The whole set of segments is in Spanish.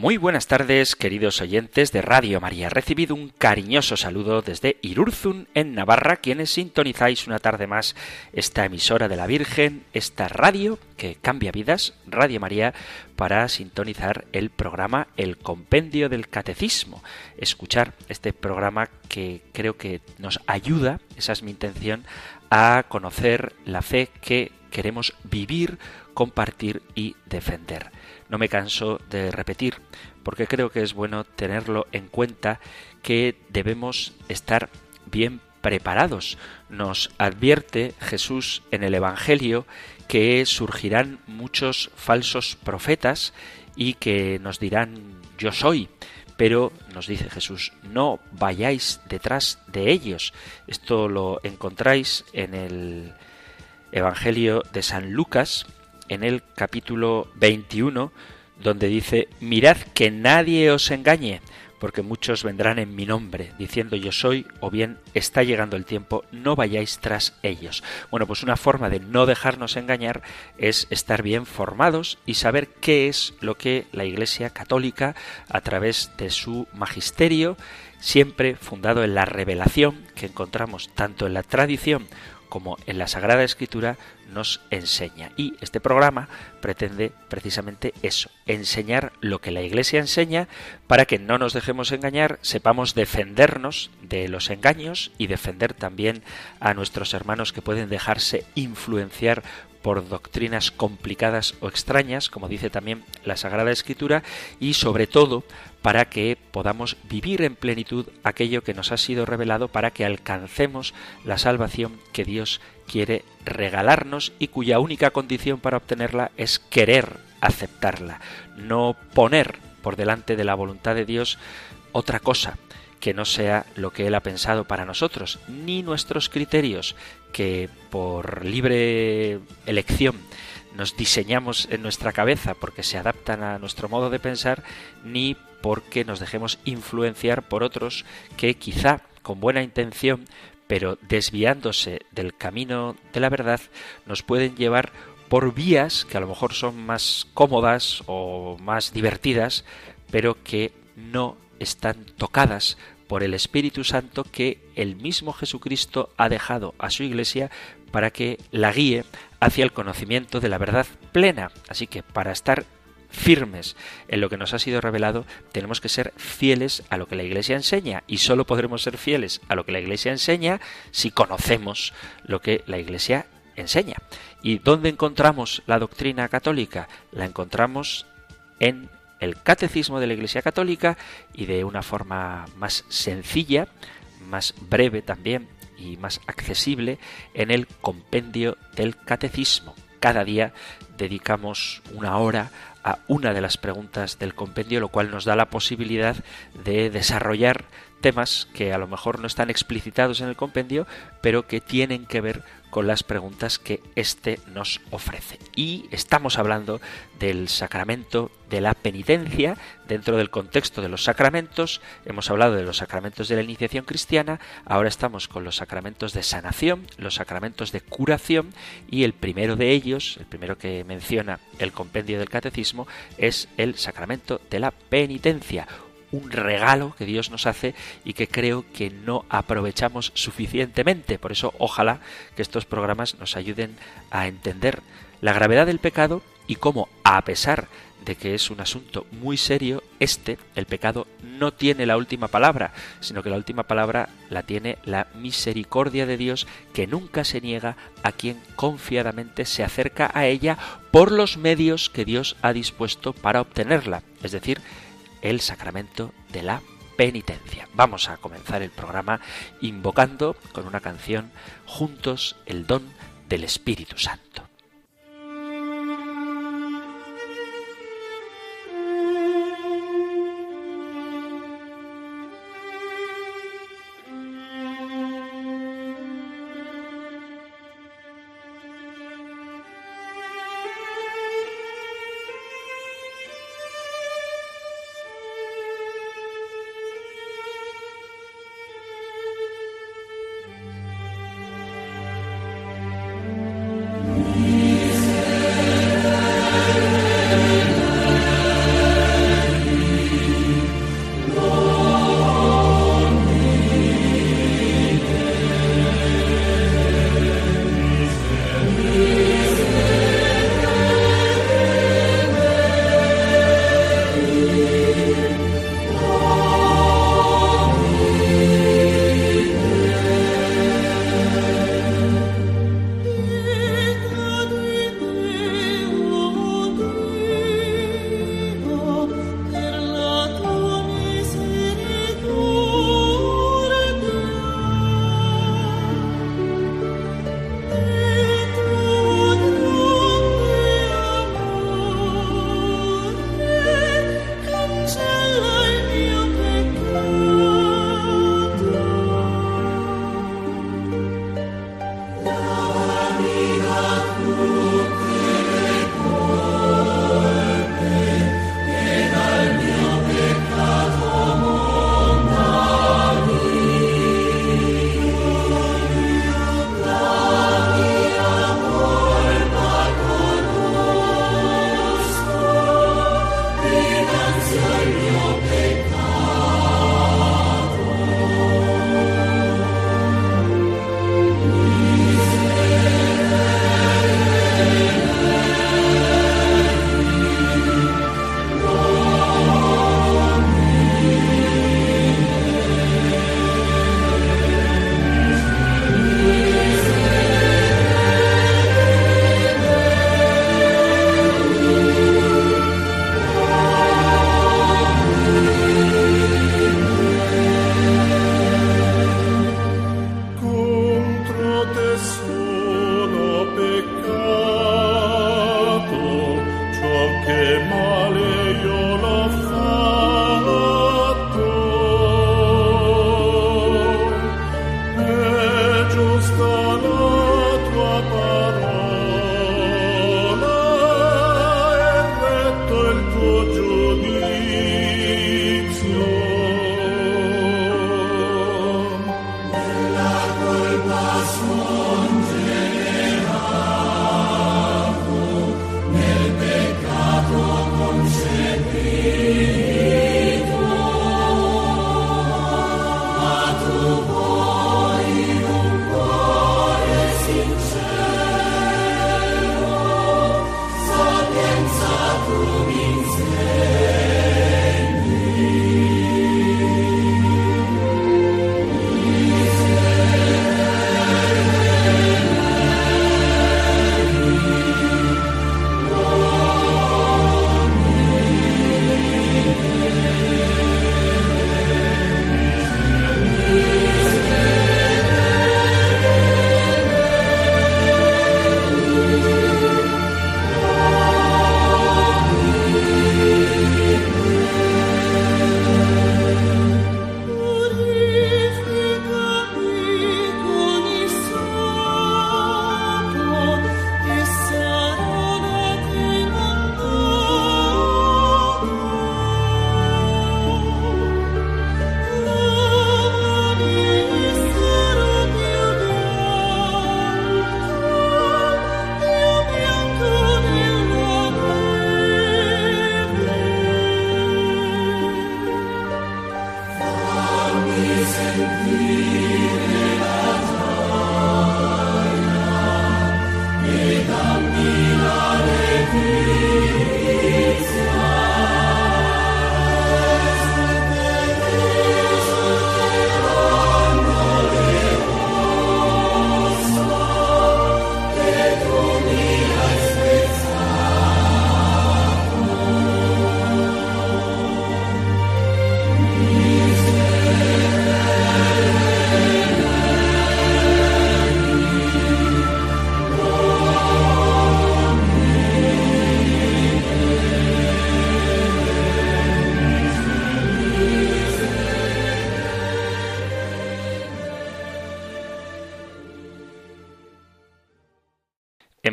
Muy buenas tardes, queridos oyentes de Radio María. Recibido un cariñoso saludo desde Irurzun, en Navarra, quienes sintonizáis una tarde más esta emisora de la Virgen, esta radio que cambia vidas, Radio María, para sintonizar el programa El Compendio del Catecismo. Escuchar este programa que creo que nos ayuda, esa es mi intención, a conocer la fe que queremos vivir, compartir y defender. No me canso de repetir, porque creo que es bueno tenerlo en cuenta que debemos estar bien preparados. Nos advierte Jesús en el Evangelio que surgirán muchos falsos profetas y que nos dirán yo soy. Pero nos dice Jesús, no vayáis detrás de ellos. Esto lo encontráis en el Evangelio de San Lucas, en el capítulo 21, donde dice, mirad que nadie os engañe, porque muchos vendrán en mi nombre, diciendo yo soy, o bien está llegando el tiempo, no vayáis tras ellos. Bueno, pues una forma de no dejarnos engañar es estar bien formados y saber qué es lo que la Iglesia Católica, a través de su magisterio, siempre fundado en la revelación que encontramos tanto en la tradición como en la Sagrada Escritura nos enseña. Y este programa pretende precisamente eso, enseñar lo que la Iglesia enseña para que no nos dejemos engañar, sepamos defendernos de los engaños y defender también a nuestros hermanos que pueden dejarse influenciar por doctrinas complicadas o extrañas, como dice también la Sagrada Escritura, y sobre todo para que podamos vivir en plenitud aquello que nos ha sido revelado para que alcancemos la salvación que Dios quiere regalarnos y cuya única condición para obtenerla es querer aceptarla, no poner por delante de la voluntad de Dios otra cosa que no sea lo que Él ha pensado para nosotros, ni nuestros criterios que por libre elección nos diseñamos en nuestra cabeza porque se adaptan a nuestro modo de pensar, ni porque nos dejemos influenciar por otros que quizá con buena intención, pero desviándose del camino de la verdad, nos pueden llevar por vías que a lo mejor son más cómodas o más divertidas, pero que no están tocadas por el Espíritu Santo que el mismo Jesucristo ha dejado a su Iglesia para que la guíe hacia el conocimiento de la verdad plena. Así que para estar firmes en lo que nos ha sido revelado, tenemos que ser fieles a lo que la Iglesia enseña y solo podremos ser fieles a lo que la Iglesia enseña si conocemos lo que la Iglesia enseña. ¿Y dónde encontramos la doctrina católica? La encontramos en el catecismo de la Iglesia Católica y de una forma más sencilla, más breve también y más accesible en el compendio del catecismo. Cada día dedicamos una hora a una de las preguntas del compendio, lo cual nos da la posibilidad de desarrollar temas que a lo mejor no están explicitados en el compendio, pero que tienen que ver con las preguntas que éste nos ofrece. Y estamos hablando del sacramento de la penitencia dentro del contexto de los sacramentos. Hemos hablado de los sacramentos de la iniciación cristiana, ahora estamos con los sacramentos de sanación, los sacramentos de curación y el primero de ellos, el primero que menciona el compendio del catecismo, es el sacramento de la penitencia un regalo que Dios nos hace y que creo que no aprovechamos suficientemente. Por eso ojalá que estos programas nos ayuden a entender la gravedad del pecado y cómo, a pesar de que es un asunto muy serio, este, el pecado, no tiene la última palabra, sino que la última palabra la tiene la misericordia de Dios que nunca se niega a quien confiadamente se acerca a ella por los medios que Dios ha dispuesto para obtenerla, es decir, el sacramento de la penitencia. Vamos a comenzar el programa invocando con una canción juntos el don del Espíritu Santo. 无名之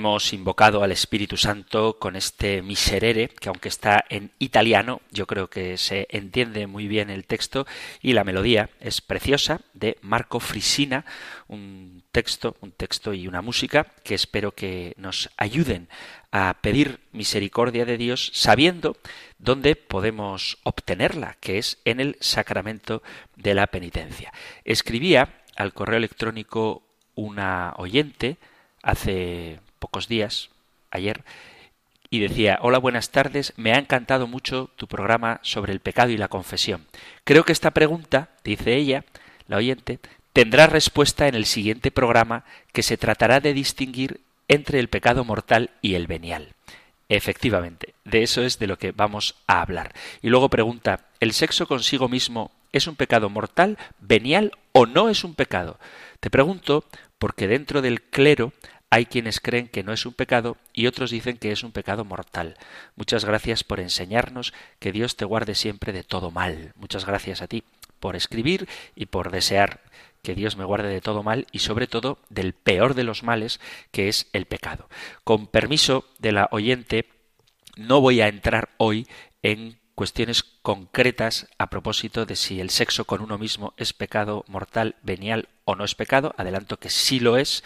Hemos invocado al Espíritu Santo con este miserere, que aunque está en italiano, yo creo que se entiende muy bien el texto y la melodía es preciosa de Marco Frisina, un texto, un texto y una música que espero que nos ayuden a pedir misericordia de Dios sabiendo dónde podemos obtenerla, que es en el sacramento de la penitencia. Escribía al correo electrónico una oyente hace pocos días, ayer, y decía, hola, buenas tardes, me ha encantado mucho tu programa sobre el pecado y la confesión. Creo que esta pregunta, dice ella, la oyente, tendrá respuesta en el siguiente programa que se tratará de distinguir entre el pecado mortal y el venial. Efectivamente, de eso es de lo que vamos a hablar. Y luego pregunta, ¿el sexo consigo mismo es un pecado mortal, venial o no es un pecado? Te pregunto porque dentro del clero hay quienes creen que no es un pecado y otros dicen que es un pecado mortal. Muchas gracias por enseñarnos que Dios te guarde siempre de todo mal. Muchas gracias a ti por escribir y por desear que Dios me guarde de todo mal y sobre todo del peor de los males que es el pecado. Con permiso de la oyente, no voy a entrar hoy en cuestiones concretas a propósito de si el sexo con uno mismo es pecado mortal, venial o no es pecado. Adelanto que sí lo es,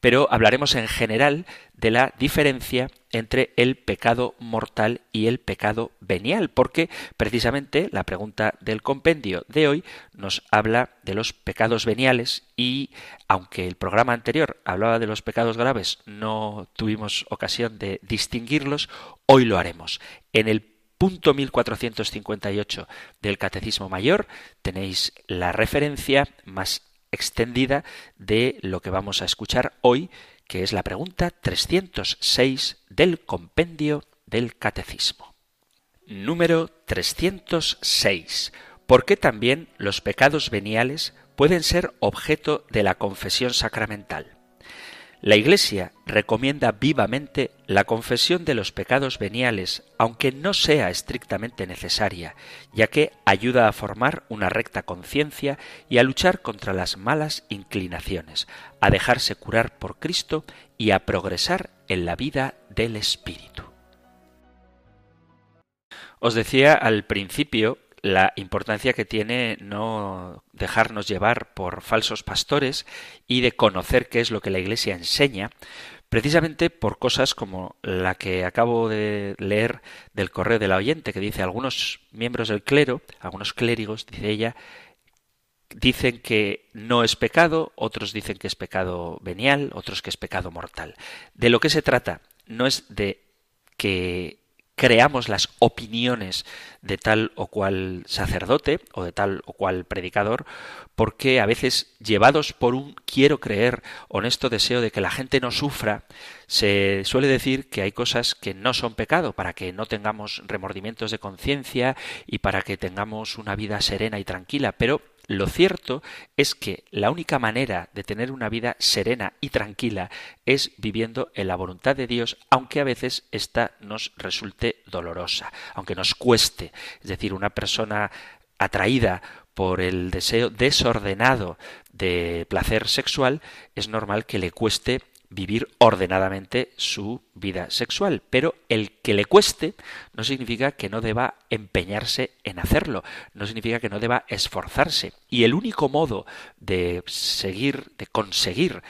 pero hablaremos en general de la diferencia entre el pecado mortal y el pecado venial, porque precisamente la pregunta del compendio de hoy nos habla de los pecados veniales y aunque el programa anterior hablaba de los pecados graves, no tuvimos ocasión de distinguirlos, hoy lo haremos. En el punto 1458 del Catecismo Mayor tenéis la referencia más extendida de lo que vamos a escuchar hoy, que es la pregunta 306 del compendio del Catecismo. Número 306. ¿Por qué también los pecados veniales pueden ser objeto de la confesión sacramental? La Iglesia recomienda vivamente la confesión de los pecados veniales, aunque no sea estrictamente necesaria, ya que ayuda a formar una recta conciencia y a luchar contra las malas inclinaciones, a dejarse curar por Cristo y a progresar en la vida del Espíritu. Os decía al principio la importancia que tiene no dejarnos llevar por falsos pastores y de conocer qué es lo que la Iglesia enseña, precisamente por cosas como la que acabo de leer del correo de la oyente, que dice algunos miembros del clero, algunos clérigos, dice ella, dicen que no es pecado, otros dicen que es pecado venial, otros que es pecado mortal. De lo que se trata no es de que creamos las opiniones de tal o cual sacerdote o de tal o cual predicador, porque a veces llevados por un quiero creer, honesto deseo de que la gente no sufra, se suele decir que hay cosas que no son pecado para que no tengamos remordimientos de conciencia y para que tengamos una vida serena y tranquila, pero lo cierto es que la única manera de tener una vida serena y tranquila es viviendo en la voluntad de Dios, aunque a veces ésta nos resulte dolorosa, aunque nos cueste. Es decir, una persona atraída por el deseo desordenado de placer sexual, es normal que le cueste vivir ordenadamente su vida sexual. Pero el que le cueste no significa que no deba empeñarse en hacerlo, no significa que no deba esforzarse. Y el único modo de seguir, de conseguir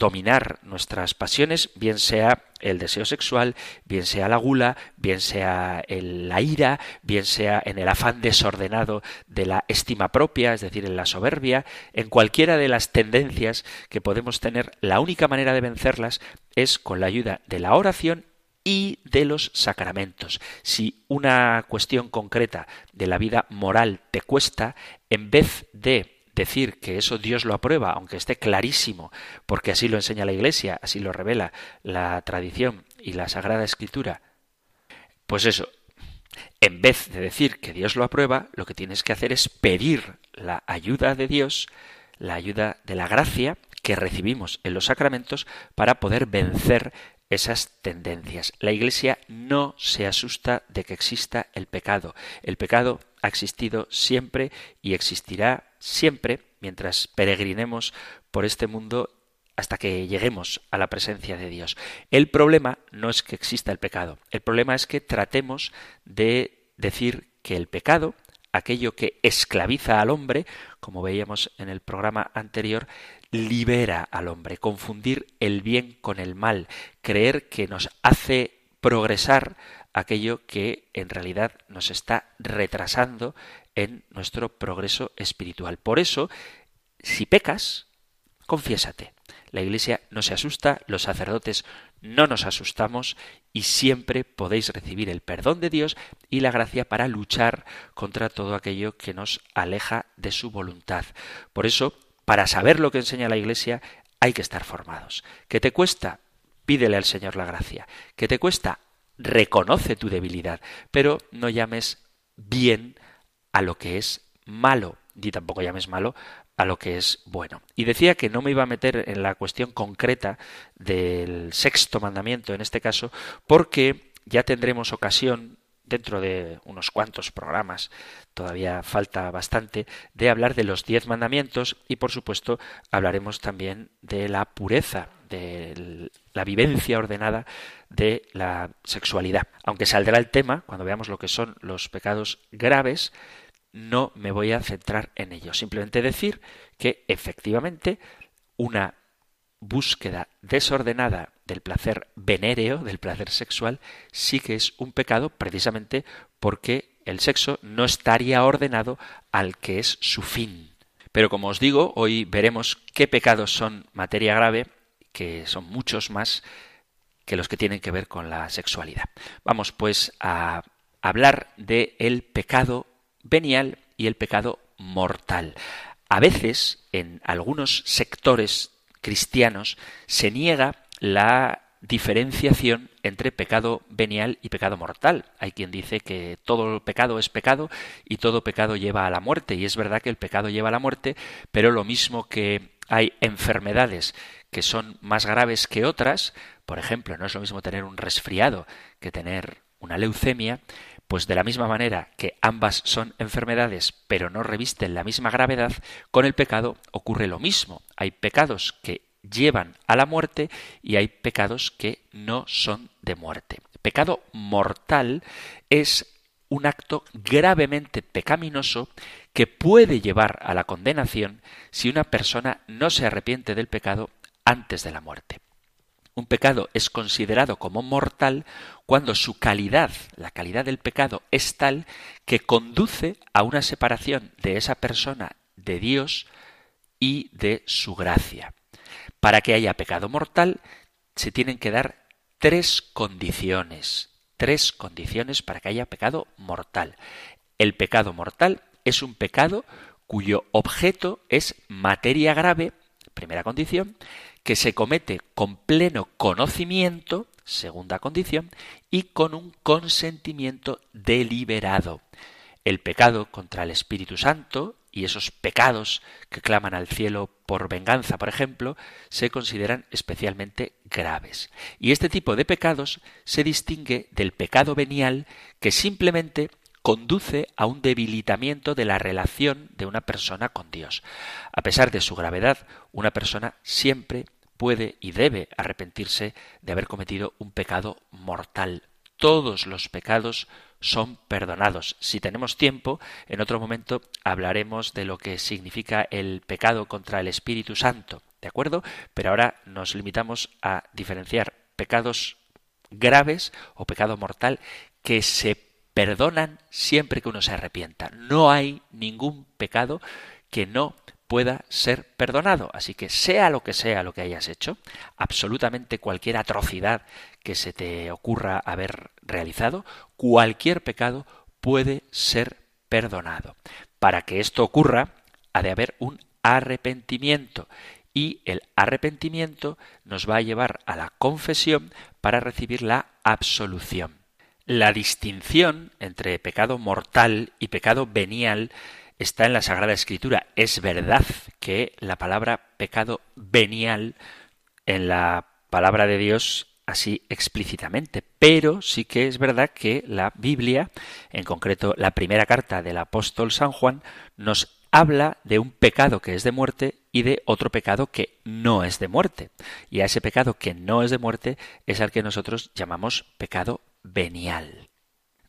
dominar nuestras pasiones, bien sea el deseo sexual, bien sea la gula, bien sea la ira, bien sea en el afán desordenado de la estima propia, es decir, en la soberbia, en cualquiera de las tendencias que podemos tener, la única manera de vencerlas es con la ayuda de la oración y de los sacramentos. Si una cuestión concreta de la vida moral te cuesta, en vez de decir que eso Dios lo aprueba, aunque esté clarísimo, porque así lo enseña la Iglesia, así lo revela la tradición y la Sagrada Escritura, pues eso, en vez de decir que Dios lo aprueba, lo que tienes que hacer es pedir la ayuda de Dios, la ayuda de la gracia que recibimos en los sacramentos para poder vencer esas tendencias. La Iglesia no se asusta de que exista el pecado. El pecado ha existido siempre y existirá siempre mientras peregrinemos por este mundo hasta que lleguemos a la presencia de Dios. El problema no es que exista el pecado, el problema es que tratemos de decir que el pecado, aquello que esclaviza al hombre, como veíamos en el programa anterior, libera al hombre, confundir el bien con el mal, creer que nos hace progresar aquello que en realidad nos está retrasando en nuestro progreso espiritual. Por eso, si pecas, confiésate. La Iglesia no se asusta, los sacerdotes no nos asustamos y siempre podéis recibir el perdón de Dios y la gracia para luchar contra todo aquello que nos aleja de su voluntad. Por eso, para saber lo que enseña la Iglesia, hay que estar formados. ¿Qué te cuesta? Pídele al Señor la gracia. ¿Qué te cuesta? Reconoce tu debilidad, pero no llames bien a lo que es malo, ni tampoco llames malo a lo que es bueno. Y decía que no me iba a meter en la cuestión concreta del sexto mandamiento en este caso, porque ya tendremos ocasión dentro de unos cuantos programas, todavía falta bastante, de hablar de los diez mandamientos y por supuesto hablaremos también de la pureza, de la vivencia ordenada de la sexualidad. Aunque saldrá el tema, cuando veamos lo que son los pecados graves, no me voy a centrar en ello. Simplemente decir que efectivamente una búsqueda desordenada del placer venéreo, del placer sexual, sí que es un pecado precisamente porque el sexo no estaría ordenado al que es su fin. Pero como os digo, hoy veremos qué pecados son materia grave, que son muchos más que los que tienen que ver con la sexualidad. Vamos pues a hablar de el pecado venial y el pecado mortal. A veces, en algunos sectores cristianos, se niega la diferenciación entre pecado venial y pecado mortal. Hay quien dice que todo pecado es pecado y todo pecado lleva a la muerte. Y es verdad que el pecado lleva a la muerte, pero lo mismo que hay enfermedades que son más graves que otras, por ejemplo, no es lo mismo tener un resfriado que tener una leucemia, pues de la misma manera que ambas son enfermedades pero no revisten la misma gravedad, con el pecado ocurre lo mismo. Hay pecados que llevan a la muerte y hay pecados que no son de muerte. Pecado mortal es un acto gravemente pecaminoso que puede llevar a la condenación si una persona no se arrepiente del pecado antes de la muerte. Un pecado es considerado como mortal cuando su calidad, la calidad del pecado, es tal que conduce a una separación de esa persona de Dios y de su gracia. Para que haya pecado mortal se tienen que dar tres condiciones, tres condiciones para que haya pecado mortal. El pecado mortal es un pecado cuyo objeto es materia grave, primera condición, que se comete con pleno conocimiento, segunda condición, y con un consentimiento deliberado. El pecado contra el Espíritu Santo y esos pecados que claman al cielo por venganza, por ejemplo, se consideran especialmente graves. Y este tipo de pecados se distingue del pecado venial que simplemente conduce a un debilitamiento de la relación de una persona con Dios. A pesar de su gravedad, una persona siempre puede y debe arrepentirse de haber cometido un pecado mortal. Todos los pecados son perdonados. Si tenemos tiempo, en otro momento hablaremos de lo que significa el pecado contra el Espíritu Santo, ¿de acuerdo? Pero ahora nos limitamos a diferenciar pecados graves o pecado mortal que se perdonan siempre que uno se arrepienta. No hay ningún pecado que no pueda ser perdonado. Así que sea lo que sea lo que hayas hecho, absolutamente cualquier atrocidad que se te ocurra haber realizado, cualquier pecado puede ser perdonado. Para que esto ocurra, ha de haber un arrepentimiento y el arrepentimiento nos va a llevar a la confesión para recibir la absolución. La distinción entre pecado mortal y pecado venial está en la Sagrada Escritura. Es verdad que la palabra pecado venial en la palabra de Dios así explícitamente, pero sí que es verdad que la Biblia, en concreto la primera carta del apóstol San Juan, nos habla de un pecado que es de muerte y de otro pecado que no es de muerte. Y a ese pecado que no es de muerte es al que nosotros llamamos pecado venial.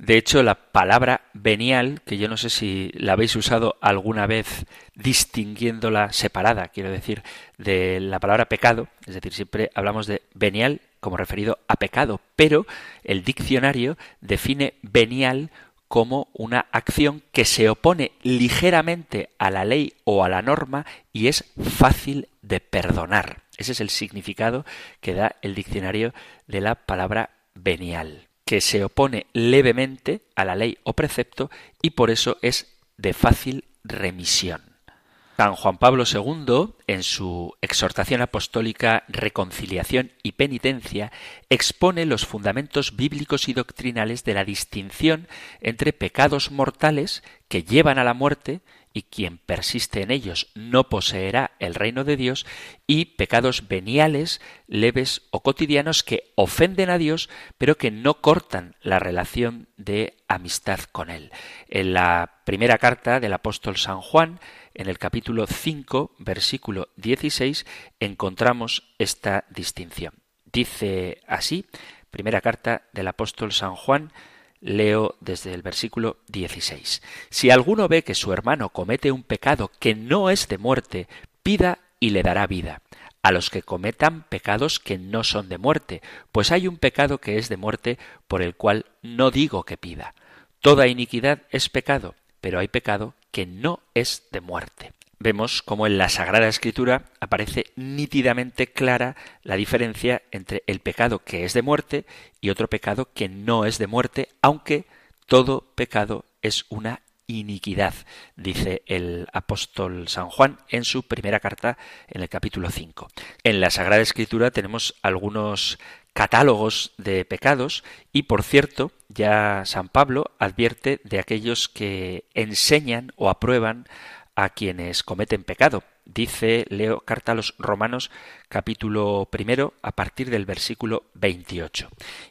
De hecho, la palabra venial, que yo no sé si la habéis usado alguna vez distinguiéndola separada, quiero decir, de la palabra pecado, es decir, siempre hablamos de venial como referido a pecado, pero el diccionario define venial como una acción que se opone ligeramente a la ley o a la norma y es fácil de perdonar. Ese es el significado que da el diccionario de la palabra venial que se opone levemente a la ley o precepto y por eso es de fácil remisión. San Juan Pablo II, en su exhortación apostólica Reconciliación y Penitencia, expone los fundamentos bíblicos y doctrinales de la distinción entre pecados mortales que llevan a la muerte y quien persiste en ellos no poseerá el reino de Dios, y pecados veniales, leves o cotidianos que ofenden a Dios, pero que no cortan la relación de amistad con Él. En la primera carta del apóstol San Juan, en el capítulo 5, versículo 16, encontramos esta distinción. Dice así, primera carta del apóstol San Juan, Leo desde el versículo 16. Si alguno ve que su hermano comete un pecado que no es de muerte, pida y le dará vida. A los que cometan pecados que no son de muerte, pues hay un pecado que es de muerte por el cual no digo que pida. Toda iniquidad es pecado, pero hay pecado que no es de muerte vemos como en la Sagrada Escritura aparece nítidamente clara la diferencia entre el pecado que es de muerte y otro pecado que no es de muerte, aunque todo pecado es una iniquidad, dice el apóstol San Juan en su primera carta en el capítulo 5. En la Sagrada Escritura tenemos algunos catálogos de pecados y por cierto ya San Pablo advierte de aquellos que enseñan o aprueban a quienes cometen pecado. Dice Leo Carta a los Romanos capítulo primero a partir del versículo 28.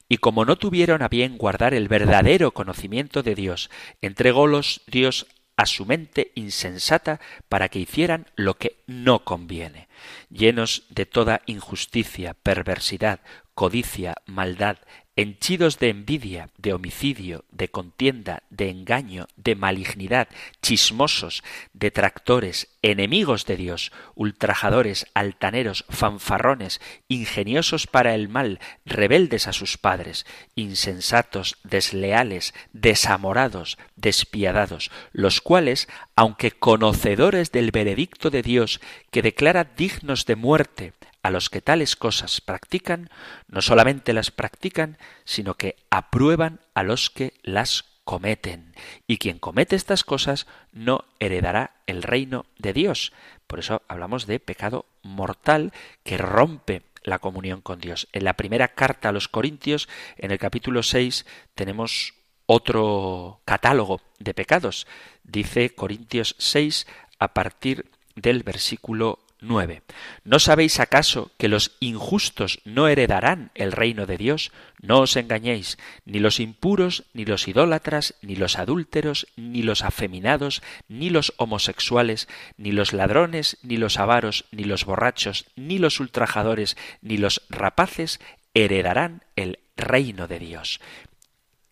Y como no tuvieron a bien guardar el verdadero conocimiento de Dios, entrególos Dios a su mente insensata para que hicieran lo que no conviene, llenos de toda injusticia, perversidad, codicia, maldad, henchidos de envidia, de homicidio, de contienda, de engaño, de malignidad, chismosos, detractores, enemigos de Dios, ultrajadores, altaneros, fanfarrones, ingeniosos para el mal, rebeldes a sus padres, insensatos, desleales, desamorados, despiadados, los cuales, aunque conocedores del veredicto de Dios que declara dignos de muerte, a los que tales cosas practican, no solamente las practican, sino que aprueban a los que las cometen. Y quien comete estas cosas no heredará el reino de Dios. Por eso hablamos de pecado mortal que rompe la comunión con Dios. En la primera carta a los Corintios, en el capítulo 6, tenemos otro catálogo de pecados. Dice Corintios 6 a partir del versículo 9. ¿No sabéis acaso que los injustos no heredarán el reino de Dios? No os engañéis, ni los impuros, ni los idólatras, ni los adúlteros, ni los afeminados, ni los homosexuales, ni los ladrones, ni los avaros, ni los borrachos, ni los ultrajadores, ni los rapaces heredarán el reino de Dios.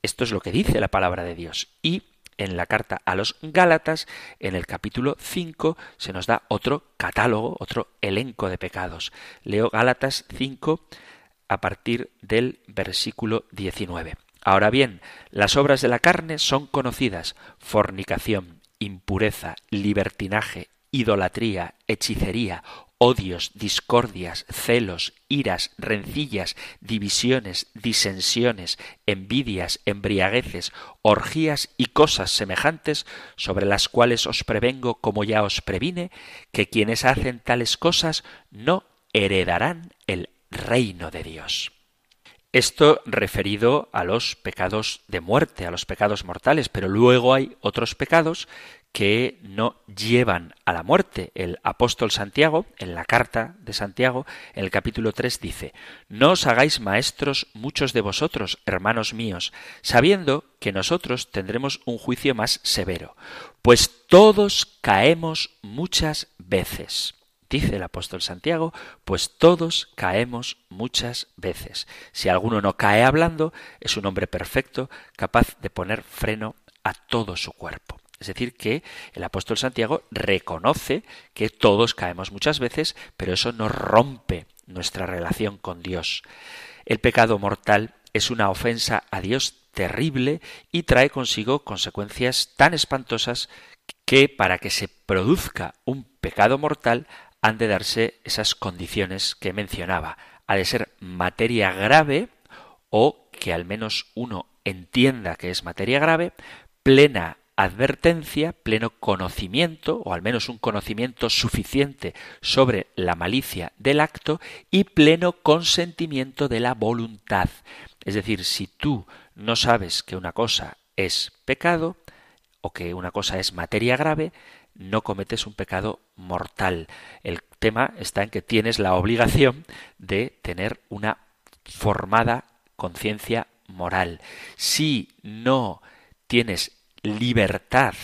Esto es lo que dice la palabra de Dios. Y en la carta a los Gálatas, en el capítulo 5, se nos da otro catálogo, otro elenco de pecados. Leo Gálatas 5 a partir del versículo 19. Ahora bien, las obras de la carne son conocidas, fornicación, impureza, libertinaje, idolatría, hechicería, odios, discordias, celos, iras, rencillas, divisiones, disensiones, envidias, embriagueces, orgías y cosas semejantes, sobre las cuales os prevengo, como ya os previne, que quienes hacen tales cosas no heredarán el reino de Dios. Esto referido a los pecados de muerte, a los pecados mortales, pero luego hay otros pecados que no llevan a la muerte. El apóstol Santiago, en la carta de Santiago, en el capítulo 3 dice, No os hagáis maestros muchos de vosotros, hermanos míos, sabiendo que nosotros tendremos un juicio más severo, pues todos caemos muchas veces. Dice el apóstol Santiago, pues todos caemos muchas veces. Si alguno no cae hablando, es un hombre perfecto, capaz de poner freno a todo su cuerpo. Es decir, que el apóstol Santiago reconoce que todos caemos muchas veces, pero eso no rompe nuestra relación con Dios. El pecado mortal es una ofensa a Dios terrible y trae consigo consecuencias tan espantosas que para que se produzca un pecado mortal han de darse esas condiciones que mencionaba. Ha de ser materia grave o que al menos uno entienda que es materia grave, plena advertencia, pleno conocimiento, o al menos un conocimiento suficiente sobre la malicia del acto, y pleno consentimiento de la voluntad. Es decir, si tú no sabes que una cosa es pecado, o que una cosa es materia grave, no cometes un pecado mortal. El tema está en que tienes la obligación de tener una formada conciencia moral. Si no tienes libertad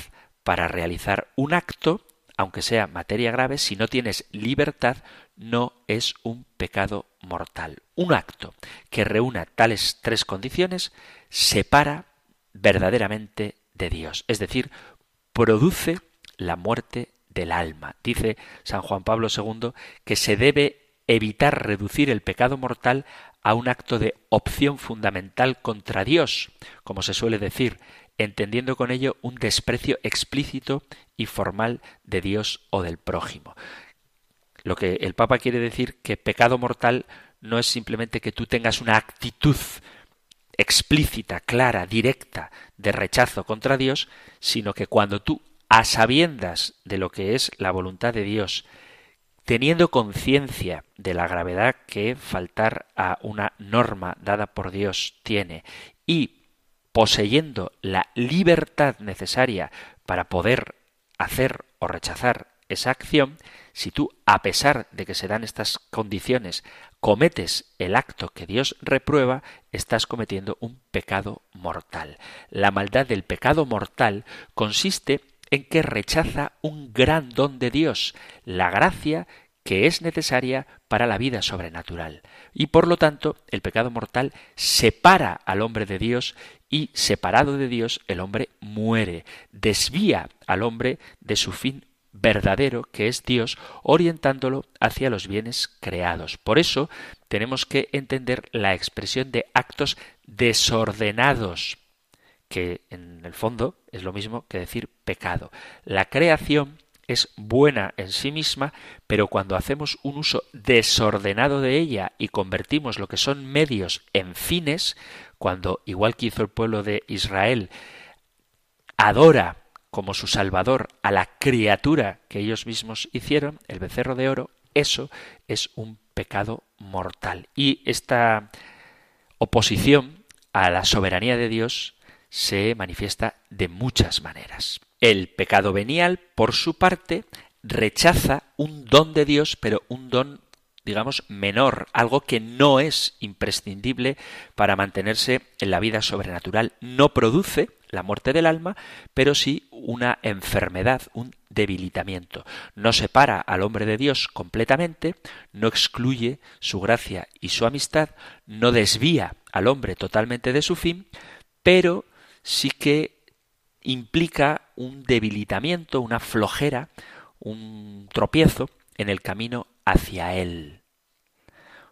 para realizar un acto, aunque sea materia grave, si no tienes libertad, no es un pecado mortal. Un acto que reúna tales tres condiciones separa verdaderamente de Dios, es decir, produce la muerte del alma. Dice San Juan Pablo II que se debe evitar reducir el pecado mortal a un acto de opción fundamental contra Dios, como se suele decir, entendiendo con ello un desprecio explícito y formal de Dios o del prójimo. Lo que el Papa quiere decir que pecado mortal no es simplemente que tú tengas una actitud explícita, clara, directa de rechazo contra Dios, sino que cuando tú, a sabiendas de lo que es la voluntad de Dios, teniendo conciencia de la gravedad que faltar a una norma dada por Dios tiene y poseyendo la libertad necesaria para poder hacer o rechazar esa acción, si tú, a pesar de que se dan estas condiciones, cometes el acto que Dios reprueba, estás cometiendo un pecado mortal. La maldad del pecado mortal consiste en que rechaza un gran don de Dios, la gracia que es necesaria para la vida sobrenatural. Y por lo tanto, el pecado mortal separa al hombre de Dios y separado de Dios el hombre muere, desvía al hombre de su fin verdadero, que es Dios, orientándolo hacia los bienes creados. Por eso tenemos que entender la expresión de actos desordenados, que en el fondo es lo mismo que decir pecado. La creación es buena en sí misma, pero cuando hacemos un uso desordenado de ella y convertimos lo que son medios en fines, cuando, igual que hizo el pueblo de Israel, adora como su Salvador a la criatura que ellos mismos hicieron, el becerro de oro, eso es un pecado mortal. Y esta oposición a la soberanía de Dios se manifiesta de muchas maneras. El pecado venial, por su parte, rechaza un don de Dios, pero un don digamos, menor, algo que no es imprescindible para mantenerse en la vida sobrenatural. No produce la muerte del alma, pero sí una enfermedad, un debilitamiento. No separa al hombre de Dios completamente, no excluye su gracia y su amistad, no desvía al hombre totalmente de su fin, pero sí que implica un debilitamiento, una flojera, un tropiezo en el camino hacia Él.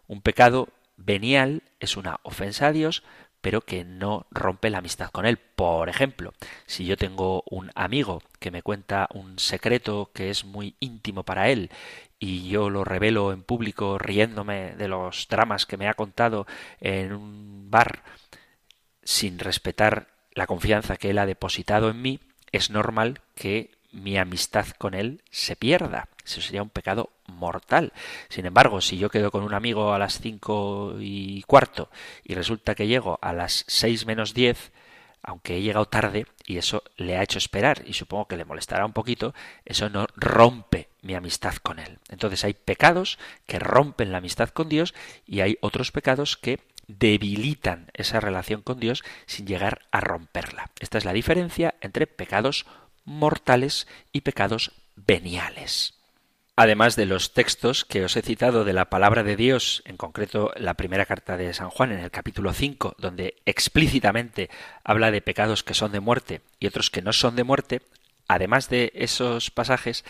Un pecado venial es una ofensa a Dios, pero que no rompe la amistad con Él. Por ejemplo, si yo tengo un amigo que me cuenta un secreto que es muy íntimo para él y yo lo revelo en público riéndome de los dramas que me ha contado en un bar sin respetar la confianza que él ha depositado en mí, es normal que mi amistad con él se pierda. Eso sería un pecado mortal. Sin embargo, si yo quedo con un amigo a las cinco y cuarto y resulta que llego a las seis menos diez, aunque he llegado tarde y eso le ha hecho esperar y supongo que le molestará un poquito, eso no rompe mi amistad con él. Entonces hay pecados que rompen la amistad con Dios y hay otros pecados que debilitan esa relación con Dios sin llegar a romperla. Esta es la diferencia entre pecados mortales y pecados veniales. Además de los textos que os he citado de la palabra de Dios, en concreto la primera carta de San Juan en el capítulo 5, donde explícitamente habla de pecados que son de muerte y otros que no son de muerte, además de esos pasajes,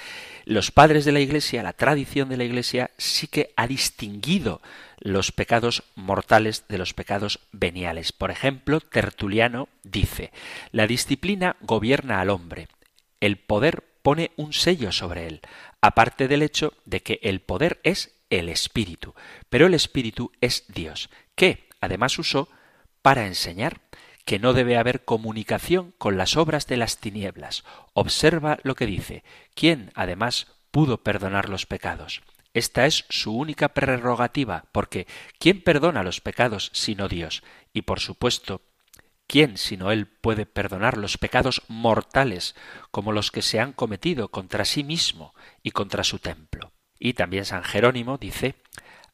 los padres de la Iglesia, la tradición de la Iglesia, sí que ha distinguido los pecados mortales de los pecados veniales. Por ejemplo, Tertuliano dice, la disciplina gobierna al hombre, el poder pone un sello sobre él, aparte del hecho de que el poder es el Espíritu, pero el Espíritu es Dios, que además usó para enseñar que no debe haber comunicación con las obras de las tinieblas. Observa lo que dice, ¿quién además pudo perdonar los pecados? Esta es su única prerrogativa, porque ¿quién perdona los pecados sino Dios? Y por supuesto, ¿Quién sino Él puede perdonar los pecados mortales como los que se han cometido contra sí mismo y contra su templo? Y también San Jerónimo dice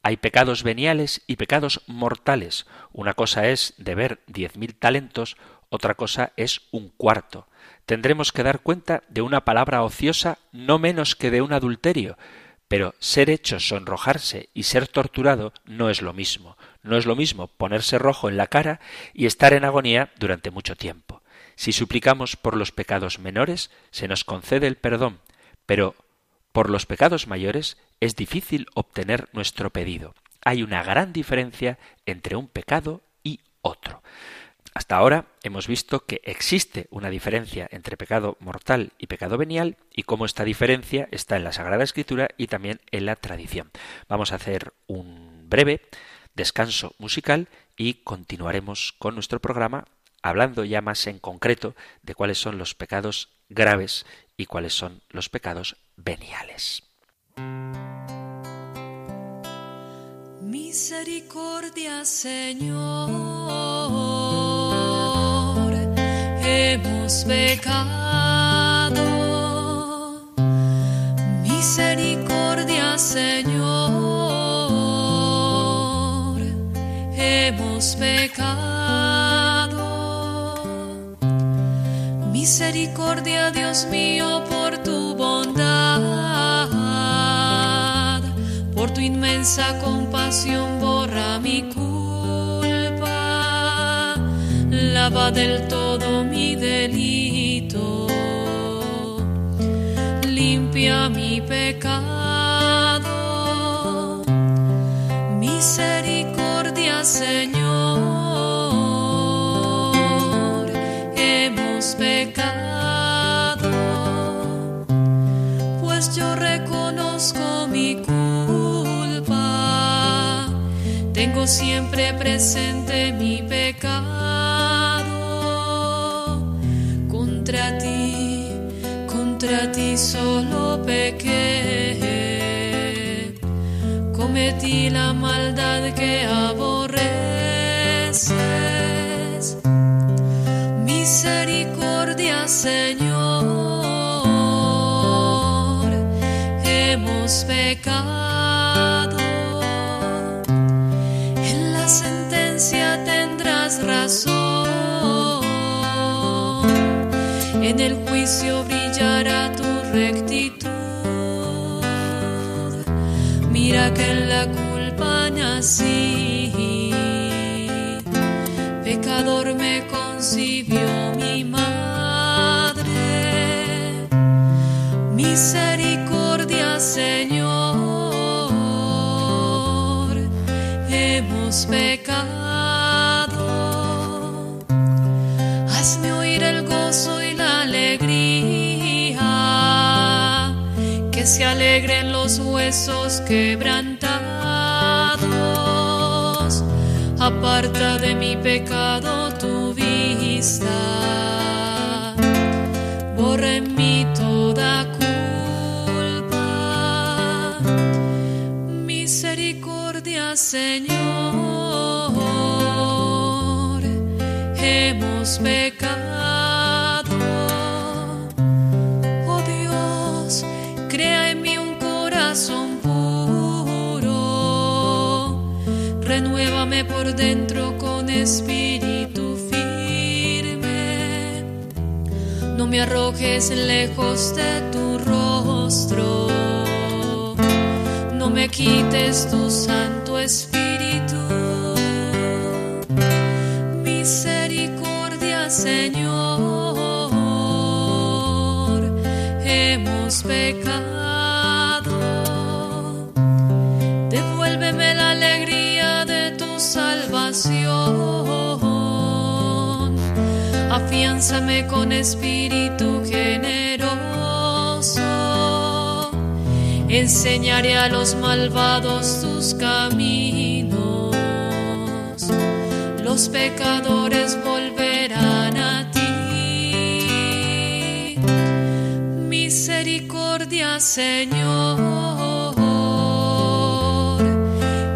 hay pecados veniales y pecados mortales. Una cosa es deber diez mil talentos, otra cosa es un cuarto. Tendremos que dar cuenta de una palabra ociosa no menos que de un adulterio, pero ser hecho sonrojarse y ser torturado no es lo mismo. No es lo mismo ponerse rojo en la cara y estar en agonía durante mucho tiempo. Si suplicamos por los pecados menores, se nos concede el perdón, pero por los pecados mayores es difícil obtener nuestro pedido. Hay una gran diferencia entre un pecado y otro. Hasta ahora hemos visto que existe una diferencia entre pecado mortal y pecado venial y cómo esta diferencia está en la Sagrada Escritura y también en la tradición. Vamos a hacer un breve descanso musical y continuaremos con nuestro programa hablando ya más en concreto de cuáles son los pecados graves y cuáles son los pecados veniales. Misericordia, Señor hemos pecado. Misericordia, Señor, hemos pecado. Misericordia, Dios mío, por tu bondad, por tu inmensa compasión, borra mi culpa, lava del todo mi delito, limpia mi pecado, misericordia Señor, siempre presente mi pecado contra ti, contra ti solo pequé, cometí la maldad que aborreces. Misericordia, Señor, hemos pecado. Juicio brillará tu rectitud. Mira que en la culpa nací, se alegren los huesos quebrantados. Aparta de mi pecado tu vista, borra en mí toda culpa. Misericordia, Señor, hemos pecado. Dentro con espíritu firme. No me arrojes lejos de tu rostro me quites tu Santo Espíritu. Misericordia, Señor, hemos pecado. Afiánzame con espíritu generoso enseñaré a los malvados tus caminos, los pecadores volverán a ti. Misericordia, Señor,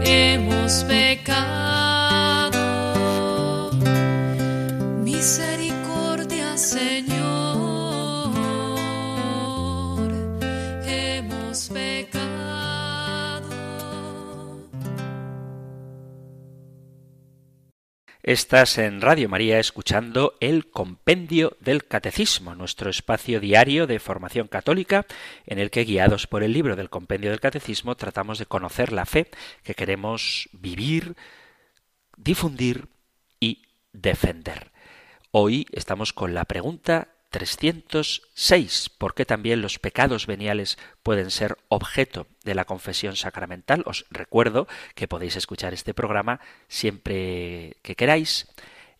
hemos pecado. Estás en Radio María escuchando el Compendio del Catecismo, nuestro espacio diario de formación católica en el que, guiados por el libro del Compendio del Catecismo, tratamos de conocer la fe que queremos vivir, difundir y defender. Hoy estamos con la pregunta 306. ¿Por qué también los pecados veniales pueden ser objeto de la confesión sacramental? Os recuerdo que podéis escuchar este programa siempre que queráis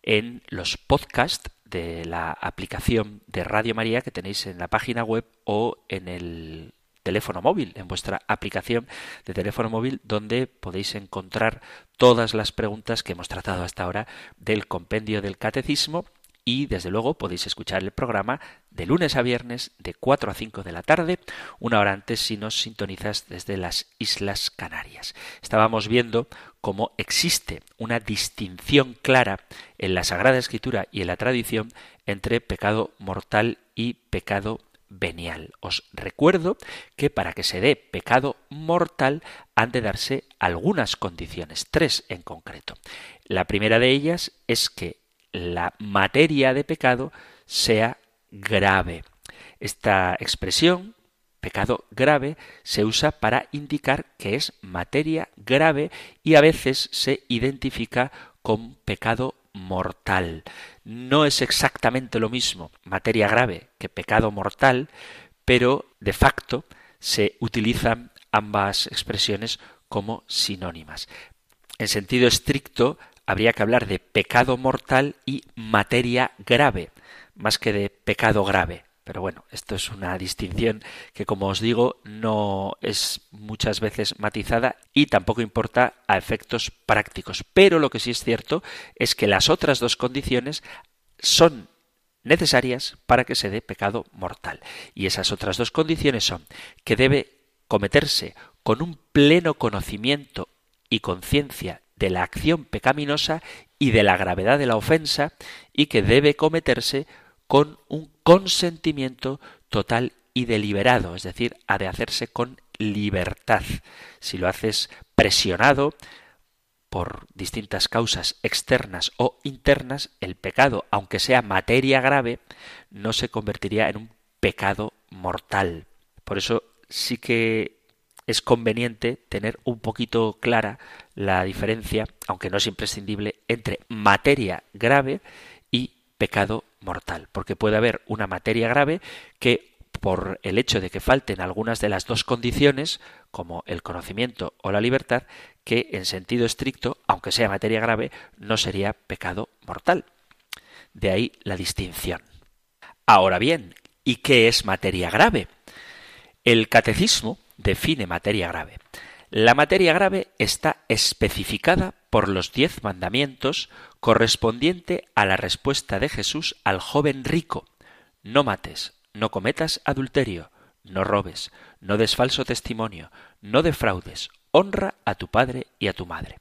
en los podcasts de la aplicación de Radio María que tenéis en la página web o en el teléfono móvil, en vuestra aplicación de teléfono móvil, donde podéis encontrar todas las preguntas que hemos tratado hasta ahora del compendio del catecismo y desde luego podéis escuchar el programa de lunes a viernes de 4 a 5 de la tarde, una hora antes si nos sintonizas desde las Islas Canarias. Estábamos viendo cómo existe una distinción clara en la Sagrada Escritura y en la tradición entre pecado mortal y pecado venial. Os recuerdo que para que se dé pecado mortal han de darse algunas condiciones, tres en concreto. La primera de ellas es que la materia de pecado sea grave. Esta expresión, pecado grave, se usa para indicar que es materia grave y a veces se identifica con pecado mortal. No es exactamente lo mismo materia grave que pecado mortal, pero de facto se utilizan ambas expresiones como sinónimas. En sentido estricto, habría que hablar de pecado mortal y materia grave, más que de pecado grave. Pero bueno, esto es una distinción que, como os digo, no es muchas veces matizada y tampoco importa a efectos prácticos. Pero lo que sí es cierto es que las otras dos condiciones son necesarias para que se dé pecado mortal. Y esas otras dos condiciones son que debe cometerse con un pleno conocimiento y conciencia de la acción pecaminosa y de la gravedad de la ofensa y que debe cometerse con un consentimiento total y deliberado, es decir, ha de hacerse con libertad. Si lo haces presionado por distintas causas externas o internas, el pecado, aunque sea materia grave, no se convertiría en un pecado mortal. Por eso sí que es conveniente tener un poquito clara la diferencia, aunque no es imprescindible, entre materia grave y pecado mortal, porque puede haber una materia grave que por el hecho de que falten algunas de las dos condiciones, como el conocimiento o la libertad, que en sentido estricto, aunque sea materia grave, no sería pecado mortal. De ahí la distinción. Ahora bien, ¿y qué es materia grave? El catecismo define materia grave. La materia grave está especificada por los diez mandamientos correspondiente a la respuesta de Jesús al joven rico. No mates, no cometas adulterio, no robes, no des falso testimonio, no defraudes, honra a tu padre y a tu madre.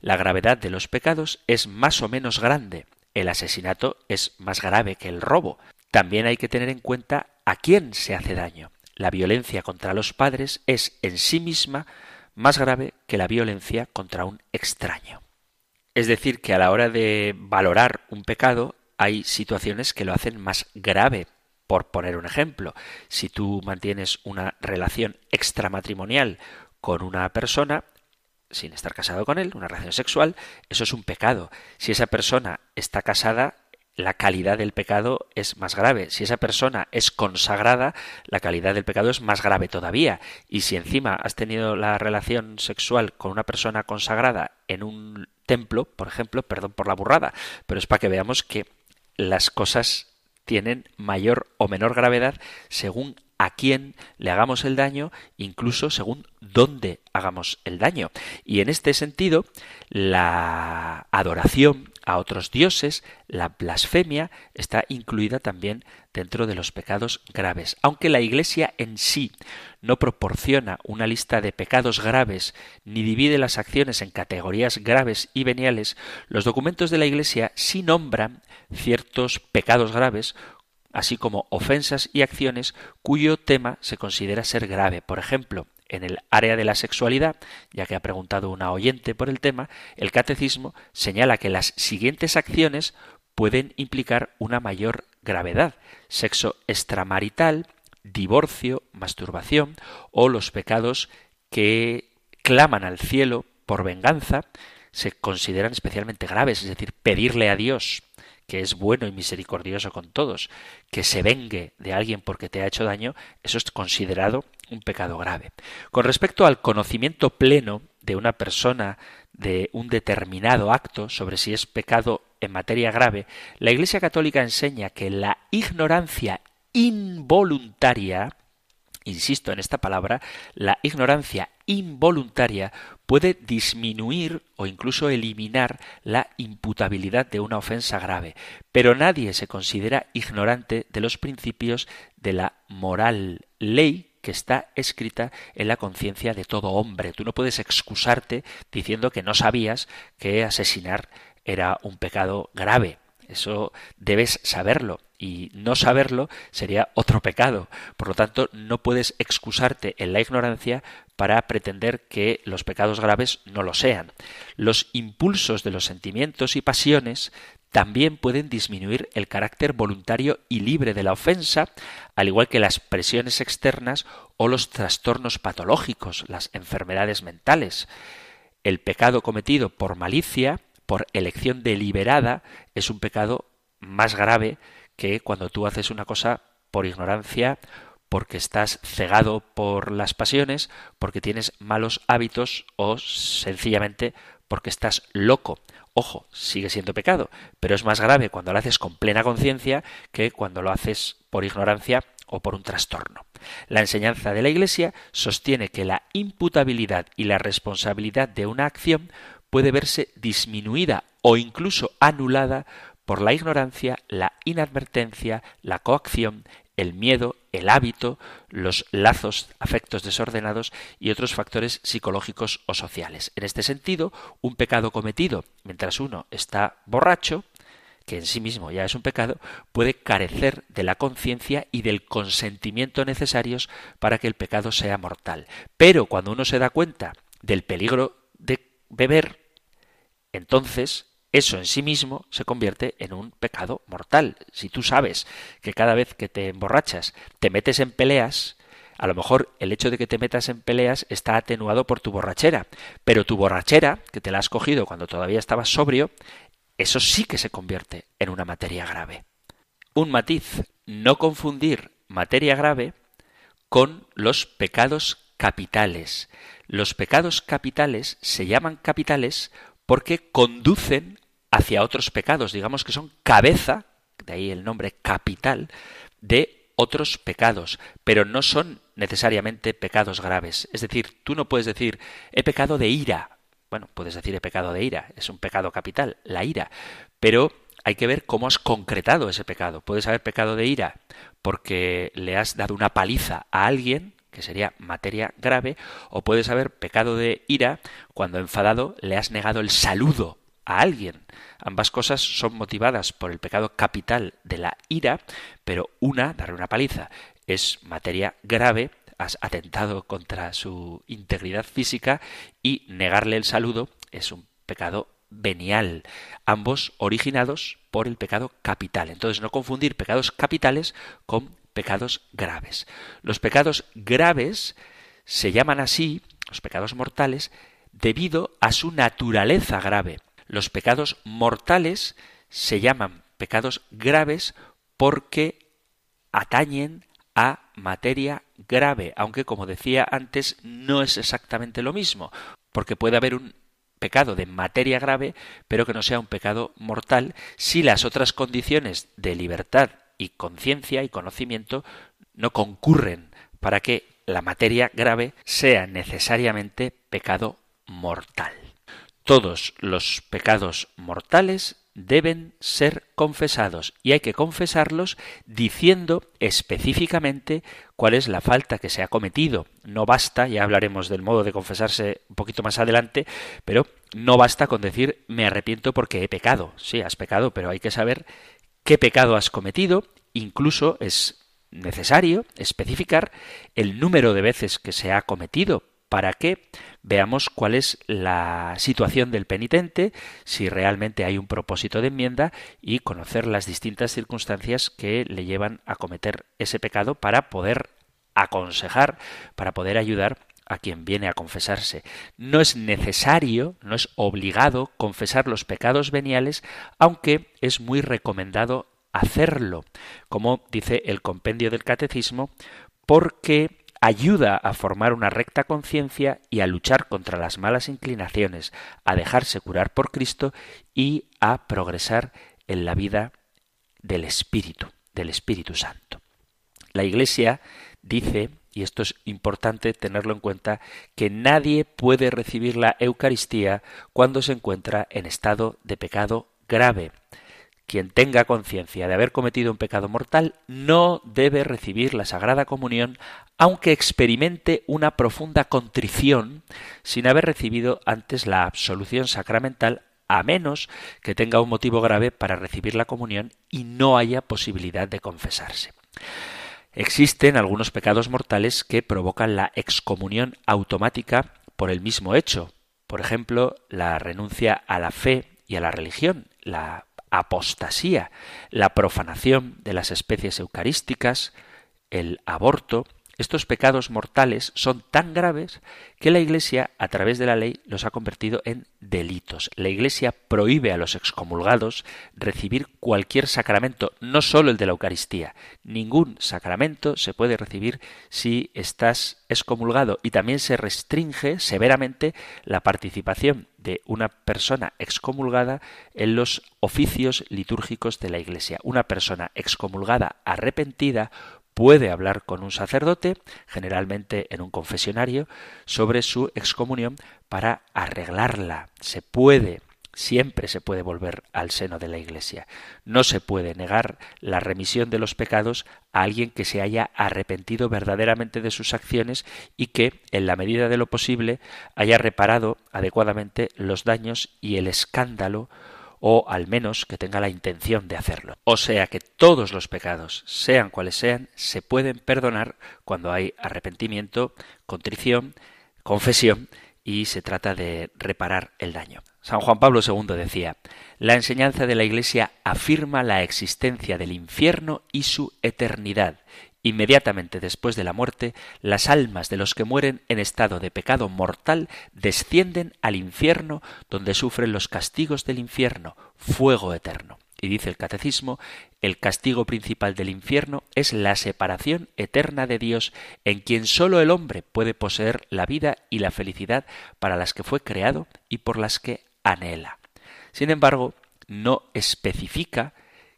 La gravedad de los pecados es más o menos grande. El asesinato es más grave que el robo. También hay que tener en cuenta a quién se hace daño. La violencia contra los padres es en sí misma más grave que la violencia contra un extraño. Es decir, que a la hora de valorar un pecado hay situaciones que lo hacen más grave. Por poner un ejemplo, si tú mantienes una relación extramatrimonial con una persona, sin estar casado con él, una relación sexual, eso es un pecado. Si esa persona está casada, la calidad del pecado es más grave. Si esa persona es consagrada, la calidad del pecado es más grave todavía. Y si encima has tenido la relación sexual con una persona consagrada en un templo, por ejemplo, perdón por la burrada, pero es para que veamos que las cosas tienen mayor o menor gravedad según a quién le hagamos el daño, incluso según dónde hagamos el daño. Y en este sentido, la adoración a otros dioses, la blasfemia, está incluida también dentro de los pecados graves. Aunque la Iglesia en sí no proporciona una lista de pecados graves ni divide las acciones en categorías graves y veniales, los documentos de la Iglesia sí nombran ciertos pecados graves así como ofensas y acciones cuyo tema se considera ser grave. Por ejemplo, en el área de la sexualidad, ya que ha preguntado una oyente por el tema, el catecismo señala que las siguientes acciones pueden implicar una mayor gravedad. Sexo extramarital, divorcio, masturbación o los pecados que claman al cielo por venganza se consideran especialmente graves, es decir, pedirle a Dios que es bueno y misericordioso con todos, que se vengue de alguien porque te ha hecho daño, eso es considerado un pecado grave. Con respecto al conocimiento pleno de una persona de un determinado acto sobre si es pecado en materia grave, la Iglesia Católica enseña que la ignorancia involuntaria insisto en esta palabra, la ignorancia involuntaria puede disminuir o incluso eliminar la imputabilidad de una ofensa grave, pero nadie se considera ignorante de los principios de la moral ley que está escrita en la conciencia de todo hombre. Tú no puedes excusarte diciendo que no sabías que asesinar era un pecado grave. Eso debes saberlo y no saberlo sería otro pecado. Por lo tanto, no puedes excusarte en la ignorancia para pretender que los pecados graves no lo sean. Los impulsos de los sentimientos y pasiones también pueden disminuir el carácter voluntario y libre de la ofensa, al igual que las presiones externas o los trastornos patológicos, las enfermedades mentales. El pecado cometido por malicia, por elección deliberada, es un pecado más grave que cuando tú haces una cosa por ignorancia, porque estás cegado por las pasiones, porque tienes malos hábitos o sencillamente porque estás loco. Ojo, sigue siendo pecado, pero es más grave cuando lo haces con plena conciencia que cuando lo haces por ignorancia o por un trastorno. La enseñanza de la Iglesia sostiene que la imputabilidad y la responsabilidad de una acción puede verse disminuida o incluso anulada por la ignorancia, la inadvertencia, la coacción, el miedo, el hábito, los lazos, afectos desordenados y otros factores psicológicos o sociales. En este sentido, un pecado cometido mientras uno está borracho, que en sí mismo ya es un pecado, puede carecer de la conciencia y del consentimiento necesarios para que el pecado sea mortal. Pero cuando uno se da cuenta del peligro de beber, entonces eso en sí mismo se convierte en un pecado mortal. Si tú sabes que cada vez que te emborrachas te metes en peleas, a lo mejor el hecho de que te metas en peleas está atenuado por tu borrachera, pero tu borrachera, que te la has cogido cuando todavía estabas sobrio, eso sí que se convierte en una materia grave. Un matiz, no confundir materia grave con los pecados capitales. Los pecados capitales se llaman capitales porque conducen hacia otros pecados, digamos que son cabeza, de ahí el nombre capital, de otros pecados, pero no son necesariamente pecados graves. Es decir, tú no puedes decir he pecado de ira. Bueno, puedes decir he pecado de ira, es un pecado capital, la ira, pero hay que ver cómo has concretado ese pecado. Puedes haber pecado de ira porque le has dado una paliza a alguien, que sería materia grave, o puedes haber pecado de ira cuando enfadado le has negado el saludo a alguien. Ambas cosas son motivadas por el pecado capital de la ira, pero una, darle una paliza, es materia grave, has atentado contra su integridad física y negarle el saludo es un pecado venial, ambos originados por el pecado capital. Entonces no confundir pecados capitales con pecados graves. Los pecados graves se llaman así, los pecados mortales, debido a su naturaleza grave. Los pecados mortales se llaman pecados graves porque atañen a materia grave, aunque como decía antes no es exactamente lo mismo, porque puede haber un pecado de materia grave, pero que no sea un pecado mortal si las otras condiciones de libertad y conciencia y conocimiento no concurren para que la materia grave sea necesariamente pecado mortal. Todos los pecados mortales deben ser confesados y hay que confesarlos diciendo específicamente cuál es la falta que se ha cometido. No basta, ya hablaremos del modo de confesarse un poquito más adelante, pero no basta con decir me arrepiento porque he pecado. Sí, has pecado, pero hay que saber qué pecado has cometido, incluso es necesario especificar el número de veces que se ha cometido para que veamos cuál es la situación del penitente, si realmente hay un propósito de enmienda y conocer las distintas circunstancias que le llevan a cometer ese pecado para poder aconsejar, para poder ayudar a quien viene a confesarse. No es necesario, no es obligado confesar los pecados veniales, aunque es muy recomendado hacerlo, como dice el compendio del catecismo, porque ayuda a formar una recta conciencia y a luchar contra las malas inclinaciones, a dejarse curar por Cristo y a progresar en la vida del Espíritu, del Espíritu Santo. La Iglesia dice, y esto es importante tenerlo en cuenta, que nadie puede recibir la Eucaristía cuando se encuentra en estado de pecado grave. Quien tenga conciencia de haber cometido un pecado mortal no debe recibir la Sagrada Comunión aunque experimente una profunda contrición sin haber recibido antes la absolución sacramental a menos que tenga un motivo grave para recibir la comunión y no haya posibilidad de confesarse. Existen algunos pecados mortales que provocan la excomunión automática por el mismo hecho, por ejemplo, la renuncia a la fe y a la religión, la apostasía, la profanación de las especies eucarísticas, el aborto, estos pecados mortales son tan graves que la Iglesia, a través de la ley, los ha convertido en delitos. La Iglesia prohíbe a los excomulgados recibir cualquier sacramento, no solo el de la Eucaristía. Ningún sacramento se puede recibir si estás excomulgado y también se restringe severamente la participación de una persona excomulgada en los oficios litúrgicos de la Iglesia. Una persona excomulgada arrepentida puede hablar con un sacerdote, generalmente en un confesionario, sobre su excomunión para arreglarla. Se puede, siempre se puede volver al seno de la Iglesia. No se puede negar la remisión de los pecados a alguien que se haya arrepentido verdaderamente de sus acciones y que, en la medida de lo posible, haya reparado adecuadamente los daños y el escándalo o al menos que tenga la intención de hacerlo. O sea que todos los pecados, sean cuales sean, se pueden perdonar cuando hay arrepentimiento, contrición, confesión y se trata de reparar el daño. San Juan Pablo II decía, la enseñanza de la Iglesia afirma la existencia del infierno y su eternidad, Inmediatamente después de la muerte, las almas de los que mueren en estado de pecado mortal descienden al infierno donde sufren los castigos del infierno, fuego eterno. Y dice el catecismo, el castigo principal del infierno es la separación eterna de Dios, en quien sólo el hombre puede poseer la vida y la felicidad para las que fue creado y por las que anhela. Sin embargo, no especifica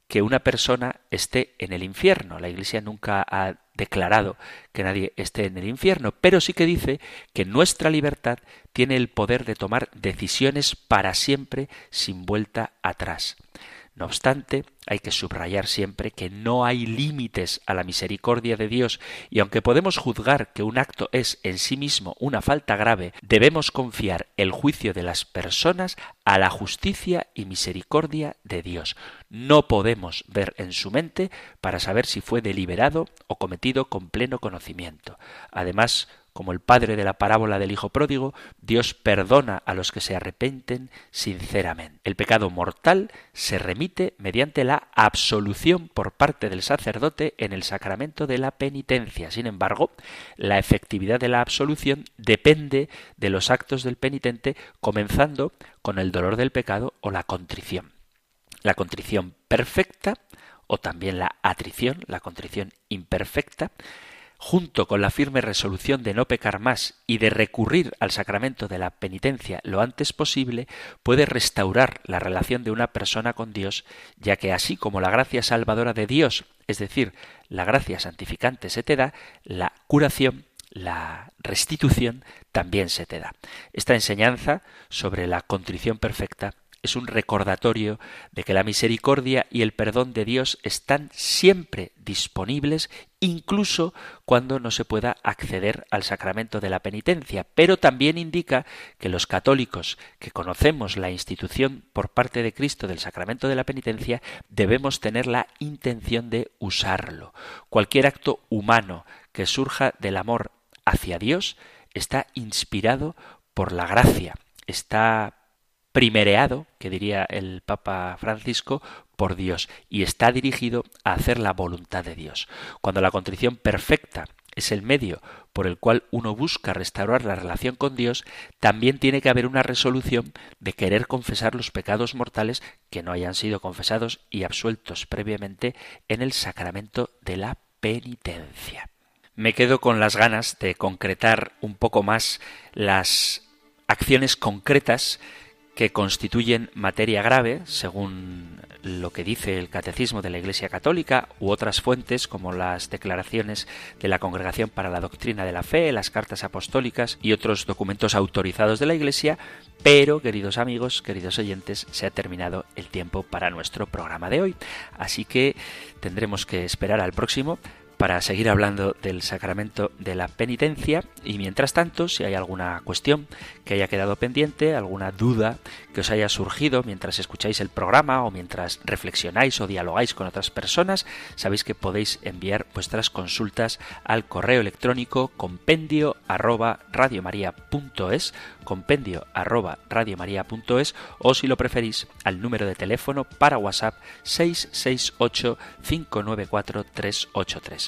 que una persona esté en el infierno. La Iglesia nunca ha declarado que nadie esté en el infierno, pero sí que dice que nuestra libertad tiene el poder de tomar decisiones para siempre sin vuelta atrás. No obstante, hay que subrayar siempre que no hay límites a la misericordia de Dios y aunque podemos juzgar que un acto es en sí mismo una falta grave, debemos confiar el juicio de las personas a la justicia y misericordia de Dios. No podemos ver en su mente para saber si fue deliberado o cometido con pleno conocimiento. Además, como el padre de la parábola del Hijo pródigo, Dios perdona a los que se arrepenten sinceramente. El pecado mortal se remite mediante la absolución por parte del sacerdote en el sacramento de la penitencia. Sin embargo, la efectividad de la absolución depende de los actos del penitente, comenzando con el dolor del pecado o la contrición. La contrición perfecta o también la atrición, la contrición imperfecta, junto con la firme resolución de no pecar más y de recurrir al sacramento de la penitencia lo antes posible, puede restaurar la relación de una persona con Dios, ya que así como la gracia salvadora de Dios, es decir, la gracia santificante se te da, la curación la restitución también se te da. Esta enseñanza sobre la contrición perfecta es un recordatorio de que la misericordia y el perdón de Dios están siempre disponibles, incluso cuando no se pueda acceder al sacramento de la penitencia, pero también indica que los católicos que conocemos la institución por parte de Cristo del sacramento de la penitencia debemos tener la intención de usarlo. Cualquier acto humano que surja del amor hacia Dios está inspirado por la gracia, está primereado, que diría el Papa Francisco, por Dios y está dirigido a hacer la voluntad de Dios. Cuando la contrición perfecta es el medio por el cual uno busca restaurar la relación con Dios, también tiene que haber una resolución de querer confesar los pecados mortales que no hayan sido confesados y absueltos previamente en el sacramento de la penitencia. Me quedo con las ganas de concretar un poco más las acciones concretas que constituyen materia grave, según lo que dice el Catecismo de la Iglesia Católica u otras fuentes como las declaraciones de la Congregación para la Doctrina de la Fe, las cartas apostólicas y otros documentos autorizados de la Iglesia, pero, queridos amigos, queridos oyentes, se ha terminado el tiempo para nuestro programa de hoy. Así que tendremos que esperar al próximo para seguir hablando del sacramento de la penitencia. Y mientras tanto, si hay alguna cuestión que haya quedado pendiente, alguna duda que os haya surgido mientras escucháis el programa o mientras reflexionáis o dialogáis con otras personas, sabéis que podéis enviar vuestras consultas al correo electrónico compendio arroba radiomaria.es compendio arroba radiomaria.es o si lo preferís al número de teléfono para WhatsApp 668 594 383